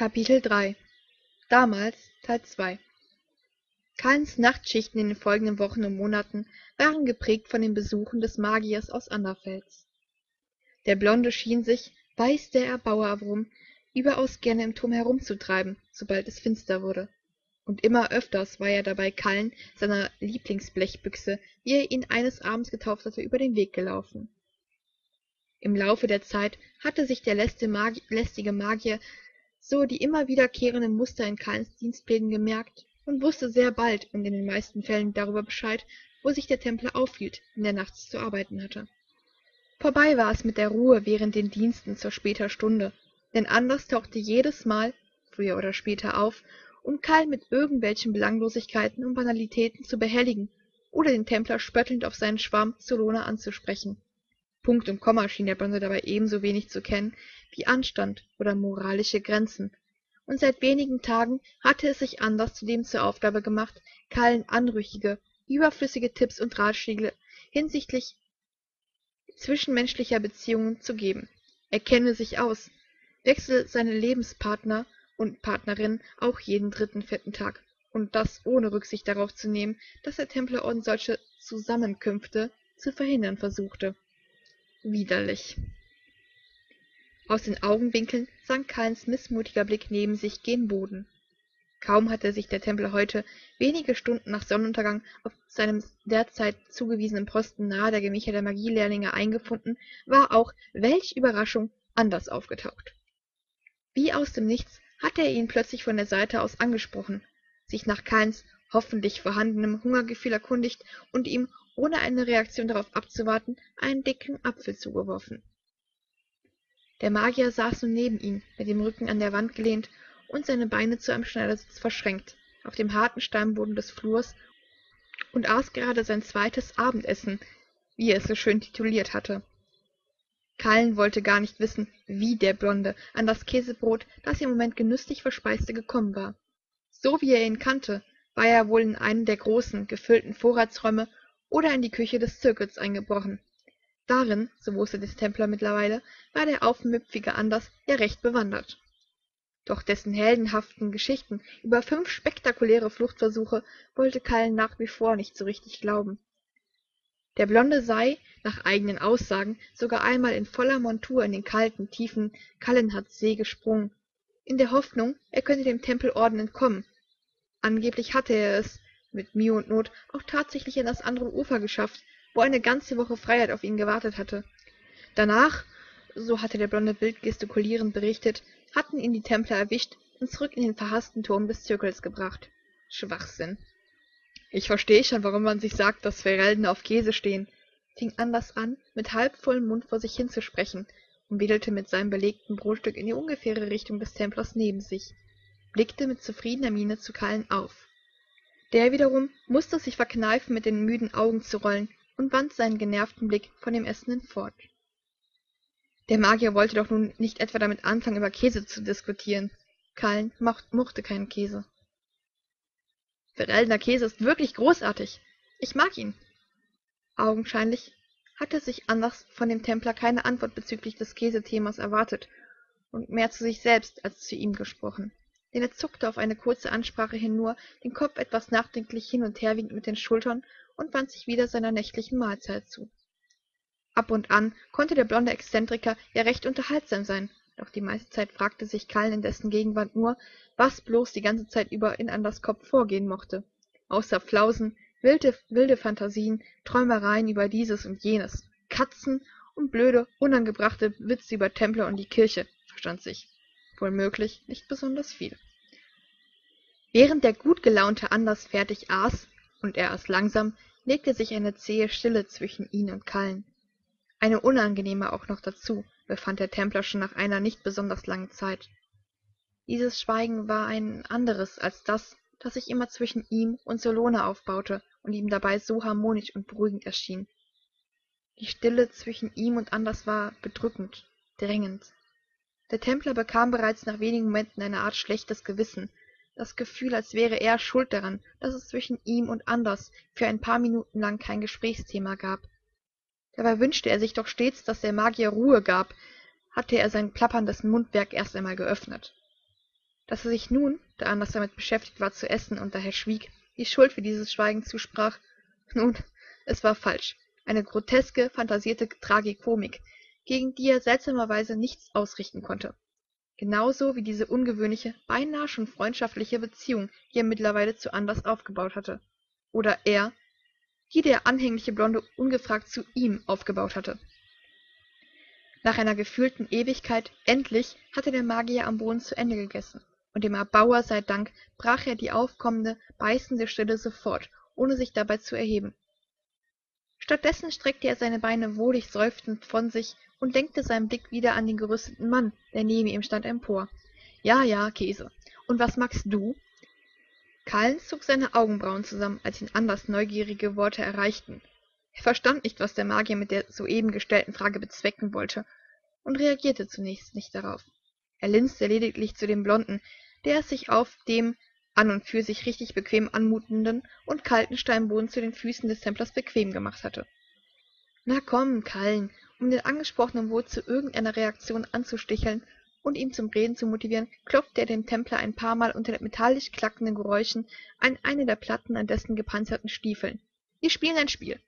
Kapitel 3 Damals Teil 2 Kalens Nachtschichten in den folgenden Wochen und Monaten waren geprägt von den Besuchen des Magiers aus Anderfels. Der Blonde schien sich, weiß der Erbauer warum, überaus gerne im Turm herumzutreiben, sobald es finster wurde. Und immer öfters war er dabei Kallen, seiner Lieblingsblechbüchse, wie er ihn eines Abends getauft hatte, über den Weg gelaufen. Im Laufe der Zeit hatte sich der lästige Magier so die immer wiederkehrenden Muster in Kalens Dienstplänen gemerkt und wusste sehr bald und in den meisten Fällen darüber Bescheid, wo sich der Templer aufhielt, wenn er nachts zu arbeiten hatte. Vorbei war es mit der Ruhe während den Diensten zur später Stunde, denn Anders tauchte jedesmal, früher oder später, auf, um Karl mit irgendwelchen Belanglosigkeiten und Banalitäten zu behelligen oder den Templer spöttelnd auf seinen Schwarm Solona anzusprechen. Punkt und Komma schien der Blonde dabei ebenso wenig zu kennen wie Anstand oder moralische Grenzen, und seit wenigen Tagen hatte es sich Anders zudem zur Aufgabe gemacht, Karl anrüchige, überflüssige Tipps und Ratschläge hinsichtlich zwischenmenschlicher Beziehungen zu geben. Er kenne sich aus, wechsle seine Lebenspartner und Partnerin auch jeden dritten vierten Tag, und das ohne Rücksicht darauf zu nehmen, dass der Templerorden solche Zusammenkünfte zu verhindern versuchte. Widerlich. Aus den Augenwinkeln sank Kalens mißmutiger Blick neben sich gen Boden. Kaum hatte sich der Templer heute wenige Stunden nach Sonnenuntergang auf seinem derzeit zugewiesenen Posten nahe der Gemächer der Magielehrlinge eingefunden, war auch, welch Überraschung, Anders aufgetaucht. Wie aus dem Nichts hatte er ihn plötzlich von der Seite aus angesprochen, sich nach Kalens hoffentlich vorhandenem Hungergefühl erkundigt und ihm ohne eine Reaktion darauf abzuwarten, einen dicken Apfel zugeworfen. Der Magier saß nun neben ihm, mit dem Rücken an der Wand gelehnt und seine Beine zu einem Schneidersitz verschränkt, auf dem harten Steinboden des Flurs und aß gerade sein zweites Abendessen, wie er es so schön tituliert hatte. Kallen wollte gar nicht wissen, wie der Blonde an das Käsebrot, das im Moment genüsslich verspeiste, gekommen war. So wie er ihn kannte, war er wohl in einen der großen, gefüllten Vorratsräume oder in die Küche des Zirkels eingebrochen. Darin, so wusste der Templer mittlerweile, war der aufmüpfige Anders ja recht bewandert. Doch dessen heldenhaften Geschichten über fünf spektakuläre Fluchtversuche wollte Kallen nach wie vor nicht so richtig glauben. Der Blonde sei, nach eigenen Aussagen, sogar einmal in voller Montur in den kalten, tiefen Kallenhardsee gesprungen, in der Hoffnung, er könne dem Tempelorden entkommen. Angeblich hatte er es, mit Mühe und Not auch tatsächlich an das andere Ufer geschafft, wo eine ganze Woche Freiheit auf ihn gewartet hatte. Danach, so hatte der Blonde wild gestikulierend berichtet, hatten ihn die Templer erwischt und zurück in den verhaßten Turm des Zirkels gebracht. Schwachsinn. Ich verstehe schon, warum man sich sagt, dass Ferelden auf Käse stehen, fing Anders an, mit halbvollem Mund vor sich hinzusprechen und wedelte mit seinem belegten Brotstück in die ungefähre Richtung des Templers neben sich, blickte mit zufriedener Miene zu Kallen auf. Der wiederum musste sich verkneifen, mit den müden Augen zu rollen, und wandte seinen genervten Blick von dem Essenden fort. Der Magier wollte doch nun nicht etwa damit anfangen, über Käse zu diskutieren. Kallen mochte keinen Käse. Vereldener Käse ist wirklich großartig. Ich mag ihn. Augenscheinlich hatte sich Anders von dem Templer keine Antwort bezüglich des Käsethemas erwartet und mehr zu sich selbst als zu ihm gesprochen denn er zuckte auf eine kurze Ansprache hin nur den Kopf etwas nachdenklich hin und her wiegend mit den Schultern und wandte sich wieder seiner nächtlichen Mahlzeit zu. Ab und an konnte der blonde Exzentriker ja recht unterhaltsam sein, doch die meiste Zeit fragte sich Kallen in dessen Gegenwart nur, was bloß die ganze Zeit über in Anders Kopf vorgehen mochte. Außer Flausen, wilde, wilde Phantasien, Träumereien über dieses und jenes, Katzen und blöde, unangebrachte Witze über Templer und die Kirche, verstand sich wohl möglich nicht besonders viel. Während der gut gelaunte Anders fertig aß, und er aß langsam, legte sich eine zähe Stille zwischen ihn und Kallen. Eine unangenehme auch noch dazu, befand der Templer schon nach einer nicht besonders langen Zeit. Dieses Schweigen war ein anderes als das, das sich immer zwischen ihm und Solone aufbaute und ihm dabei so harmonisch und beruhigend erschien. Die Stille zwischen ihm und Anders war bedrückend, drängend. Der Templer bekam bereits nach wenigen Momenten eine Art schlechtes Gewissen, das Gefühl, als wäre er schuld daran, dass es zwischen ihm und Anders für ein paar Minuten lang kein Gesprächsthema gab. Dabei wünschte er sich doch stets, dass der Magier Ruhe gab, hatte er sein plapperndes Mundwerk erst einmal geöffnet. dass er sich nun da Anders damit beschäftigt war zu essen und daher schwieg die schuld für dieses schweigen zusprach nun es war falsch eine groteske phantasierte tragikomik gegen die er seltsamerweise nichts ausrichten konnte genauso wie diese ungewöhnliche beinahe schon freundschaftliche beziehung die er mittlerweile zu Anders aufgebaut hatte. Oder er die der anhängliche blonde ungefragt zu ihm aufgebaut hatte. Nach einer gefühlten ewigkeit endlich hatte der magier am boden zu ende gegessen. Und dem erbauer sei dank brach er die aufkommende beißende stille sofort ohne sich dabei zu erheben stattdessen streckte er seine beine wohlig seufzend von sich und lenkte seinen blick wieder an den gerüsteten mann der neben ihm stand empor. Ja ja käse. Und was magst du? Kallen zog seine augenbrauen zusammen als ihn anders neugierige worte erreichten. Er verstand nicht was der magier mit der soeben gestellten frage bezwecken wollte und reagierte zunächst nicht darauf. Er linste lediglich zu dem blonden der es sich auf dem an und für sich richtig bequem anmutenden und kalten steinboden zu den füßen des templers bequem gemacht hatte. Na komm kallen um den angesprochenen wohl zu irgendeiner reaktion anzusticheln und ihn zum reden zu motivieren klopfte er dem templer ein paarmal unter metallisch klackenden geräuschen an eine der platten an dessen gepanzerten stiefeln. Wir spielen ein spiel.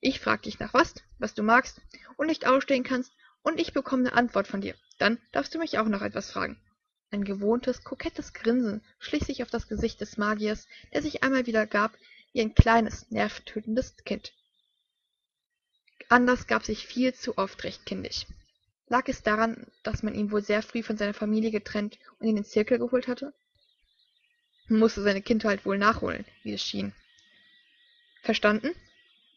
Ich frag dich nach was was du magst und nicht ausstehen kannst und ich bekomme eine antwort von dir. Dann darfst du mich auch noch etwas fragen ein gewohntes kokettes grinsen schlich sich auf das gesicht des magiers der sich einmal wieder gab wie ein kleines nerventötendes kind. Anders gab sich viel zu oft recht kindisch. Lag es daran dass man ihn wohl sehr früh von seiner familie getrennt und in den zirkel geholt hatte? Mußte seine kindheit wohl nachholen wie es schien. Verstanden?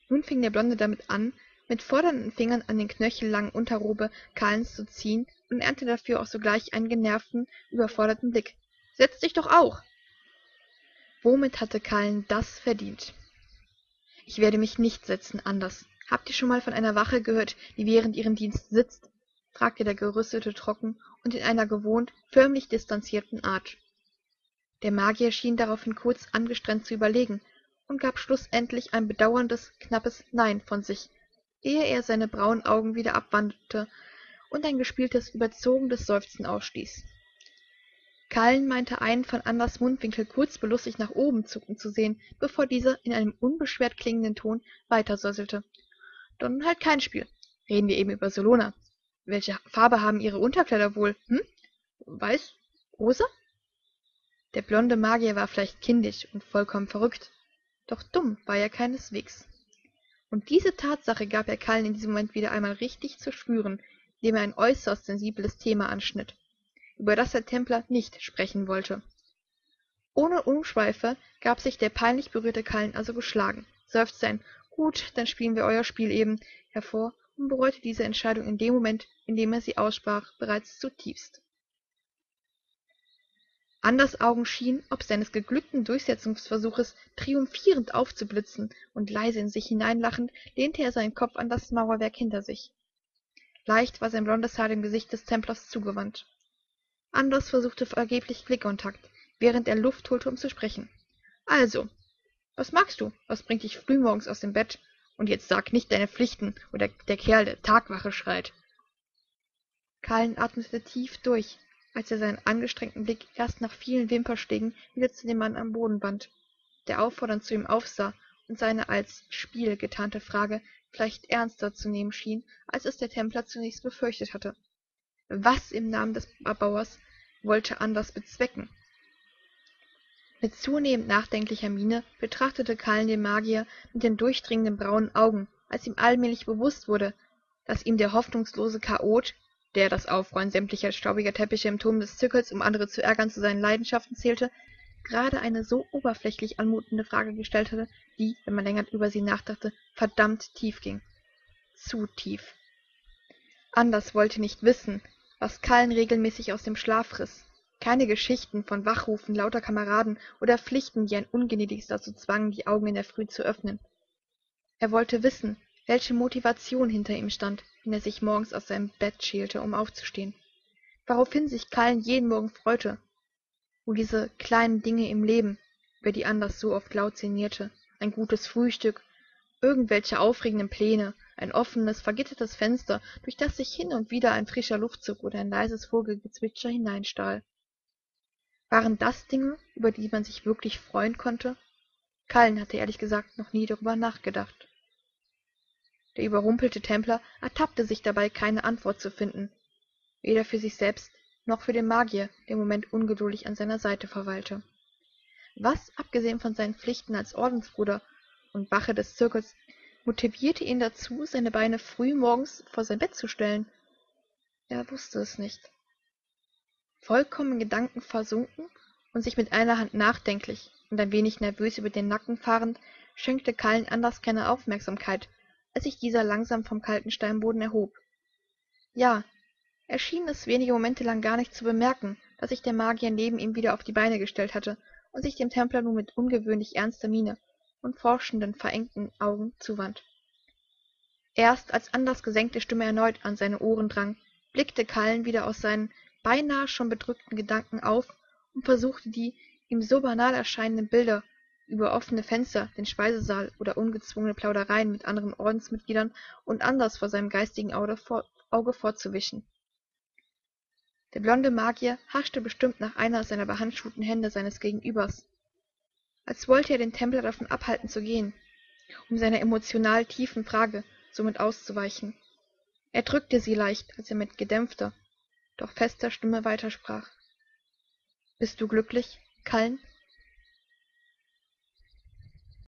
Nun fing der blonde damit an mit fordernden fingern an den knöchellangen unterrobe karlens zu ziehen und ernte dafür auch sogleich einen genervten überforderten blick. Setz dich doch auch! Womit hatte kallen das verdient? Ich werde mich nicht setzen anders. Habt ihr schon mal von einer wache gehört die während ihren dienst sitzt? fragte der gerüstete trocken und in einer gewohnt förmlich distanzierten art. Der magier schien daraufhin kurz angestrengt zu überlegen und gab schlußendlich ein bedauerndes knappes nein von sich ehe er seine braunen augen wieder abwandte und ein gespieltes überzogenes seufzen ausstieß kallen meinte einen von Anders mundwinkel kurz belustigt nach oben zucken zu sehen bevor dieser in einem unbeschwert klingenden ton weitersäuselte. Dann halt kein spiel. Reden wir eben über Solona. welche farbe haben ihre unterkleider wohl hm? Weiß? Rosa? Der blonde magier war vielleicht kindisch und vollkommen verrückt. Doch dumm war er keineswegs. Und diese tatsache gab er kallen in diesem moment wieder einmal richtig zu spüren indem er ein äußerst sensibles thema anschnitt über das der templer nicht sprechen wollte. Ohne umschweife gab sich der peinlich berührte kallen also geschlagen. Seufzte ein gut dann spielen wir euer spiel eben hervor und bereute diese entscheidung in dem moment in dem er sie aussprach bereits zutiefst. Anders Augen schienen, ob seines geglückten Durchsetzungsversuches, triumphierend aufzublitzen, und leise in sich hineinlachend lehnte er seinen Kopf an das Mauerwerk hinter sich. Leicht war sein blondes Haar dem Gesicht des Templers zugewandt. Anders versuchte vergeblich Blickkontakt, während er Luft holte, um zu sprechen. Also, was magst du? Was bringt dich frühmorgens aus dem Bett? Und jetzt sag nicht deine Pflichten, oder der Kerl der Tagwache schreit. Kallen atmete tief durch, als er seinen angestrengten blick erst nach vielen wimperschlägen wieder zu dem mann am boden wandte der auffordernd zu ihm aufsah und seine als spiel getarnte frage vielleicht ernster zu nehmen schien als es der templer zunächst befürchtet hatte. Was im namen des erbauers wollte anders bezwecken? Mit zunehmend nachdenklicher miene betrachtete kallen den magier mit den durchdringenden braunen augen als ihm allmählich bewusst wurde dass ihm der hoffnungslose chaot der das aufräumen sämtlicher staubiger teppiche im turm des zirkels um andere zu ärgern zu seinen leidenschaften zählte gerade eine so oberflächlich anmutende frage gestellt hatte die wenn man länger über sie nachdachte verdammt tief ging. Zu tief. Anders wollte nicht wissen was kallen regelmäßig aus dem schlaf riß keine geschichten von wachrufen lauter kameraden oder pflichten die ein ungnädiges dazu zwangen die augen in der früh zu öffnen. Er wollte wissen welche motivation hinter ihm stand wenn er sich morgens aus seinem bett schälte um aufzustehen. Woraufhin sich kallen jeden morgen freute wo diese kleinen dinge im leben über die anders so oft laut sinnierte ein gutes frühstück irgendwelche aufregenden pläne ein offenes vergittertes fenster durch das sich hin und wieder ein frischer luftzug oder ein leises vogelgezwitscher hineinstahl. Waren das dinge über die man sich wirklich freuen konnte? Kallen hatte ehrlich gesagt noch nie darüber nachgedacht. Der überrumpelte templer ertappte sich dabei keine antwort zu finden. Weder für sich selbst noch für den magier der im moment ungeduldig an seiner seite verweilte. Was abgesehen von seinen pflichten als ordensbruder und wache des zirkels motivierte ihn dazu seine beine früh morgens vor sein bett zu stellen? Er wusste es nicht. Vollkommen in gedanken versunken und sich mit einer hand nachdenklich und ein wenig nervös über den nacken fahrend schenkte kallen anders keine aufmerksamkeit als sich dieser langsam vom kalten steinboden erhob. Ja schien es wenige momente lang gar nicht zu bemerken dass sich der magier neben ihm wieder auf die beine gestellt hatte und sich dem templer nun mit ungewöhnlich ernster miene und forschenden verengten augen zuwand. Erst als anders gesenkte stimme erneut an seine ohren drang blickte kallen wieder aus seinen beinahe schon bedrückten gedanken auf und versuchte die ihm so banal erscheinenden bilder über offene fenster den speisesaal oder ungezwungene plaudereien mit anderen ordensmitgliedern und anders vor seinem geistigen auge fortzuwischen der blonde magier haschte bestimmt nach einer seiner behandschuhten hände seines gegenübers als wollte er den templer davon abhalten zu gehen um seiner emotional tiefen frage somit auszuweichen. Er drückte sie leicht als er mit gedämpfter doch fester stimme weitersprach. Bist du glücklich kallen